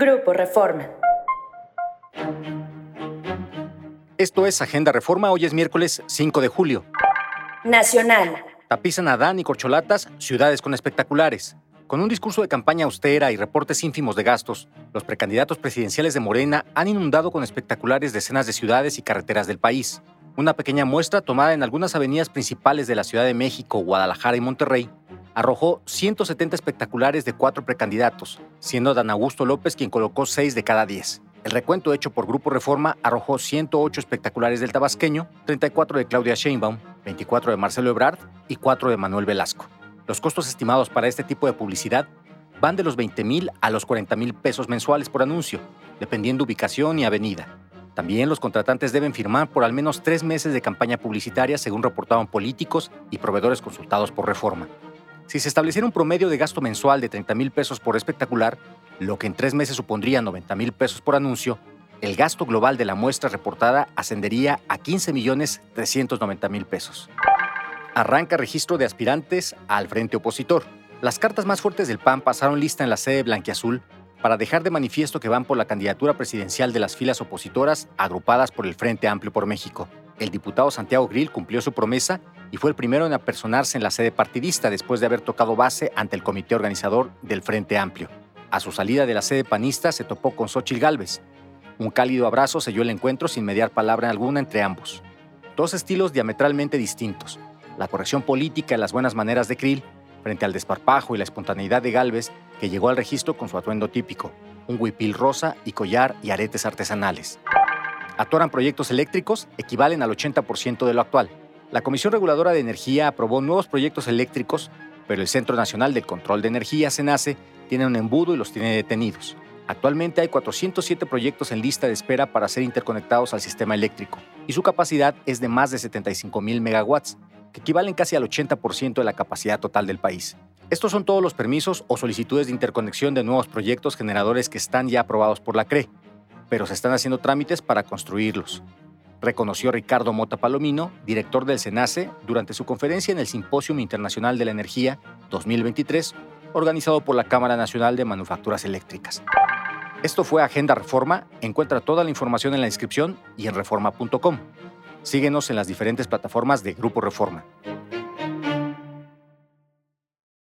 Grupo Reforma. Esto es Agenda Reforma, hoy es miércoles 5 de julio. Nacional. Tapizan Adán y corcholatas, ciudades con espectaculares. Con un discurso de campaña austera y reportes ínfimos de gastos, los precandidatos presidenciales de Morena han inundado con espectaculares decenas de ciudades y carreteras del país. Una pequeña muestra tomada en algunas avenidas principales de la Ciudad de México, Guadalajara y Monterrey arrojó 170 espectaculares de cuatro precandidatos, siendo Dan Augusto López quien colocó 6 de cada 10. El recuento hecho por Grupo Reforma arrojó 108 espectaculares del tabasqueño, 34 de Claudia Sheinbaum, 24 de Marcelo Ebrard y 4 de Manuel Velasco. Los costos estimados para este tipo de publicidad van de los 20 mil a los 40 mil pesos mensuales por anuncio, dependiendo ubicación y avenida. También los contratantes deben firmar por al menos tres meses de campaña publicitaria, según reportaban políticos y proveedores consultados por Reforma. Si se estableciera un promedio de gasto mensual de 30 mil pesos por espectacular, lo que en tres meses supondría 90 mil pesos por anuncio, el gasto global de la muestra reportada ascendería a 15 millones 390 mil pesos arranca registro de aspirantes al frente opositor. Las cartas más fuertes del PAN pasaron lista en la sede blanquiazul para dejar de manifiesto que van por la candidatura presidencial de las filas opositoras agrupadas por el Frente Amplio por México. El diputado Santiago Grill cumplió su promesa y fue el primero en apersonarse en la sede partidista después de haber tocado base ante el comité organizador del Frente Amplio. A su salida de la sede panista se topó con Xochitl Gálvez. Un cálido abrazo selló el encuentro sin mediar palabra alguna entre ambos. Dos estilos diametralmente distintos, la corrección política y las buenas maneras de Krill frente al desparpajo y la espontaneidad de Galvez, que llegó al registro con su atuendo típico, un huipil rosa y collar y aretes artesanales. Atoran proyectos eléctricos equivalen al 80% de lo actual. La Comisión Reguladora de Energía aprobó nuevos proyectos eléctricos, pero el Centro Nacional del Control de Energía, CENACE, tiene un embudo y los tiene detenidos. Actualmente hay 407 proyectos en lista de espera para ser interconectados al sistema eléctrico, y su capacidad es de más de 75 mil megawatts, que equivalen casi al 80% de la capacidad total del país. Estos son todos los permisos o solicitudes de interconexión de nuevos proyectos generadores que están ya aprobados por la CRE, pero se están haciendo trámites para construirlos. Reconoció Ricardo Mota Palomino, director del SENACE, durante su conferencia en el Simposium Internacional de la Energía 2023, organizado por la Cámara Nacional de Manufacturas Eléctricas. Esto fue Agenda Reforma. Encuentra toda la información en la inscripción y en reforma.com. Síguenos en las diferentes plataformas de Grupo Reforma.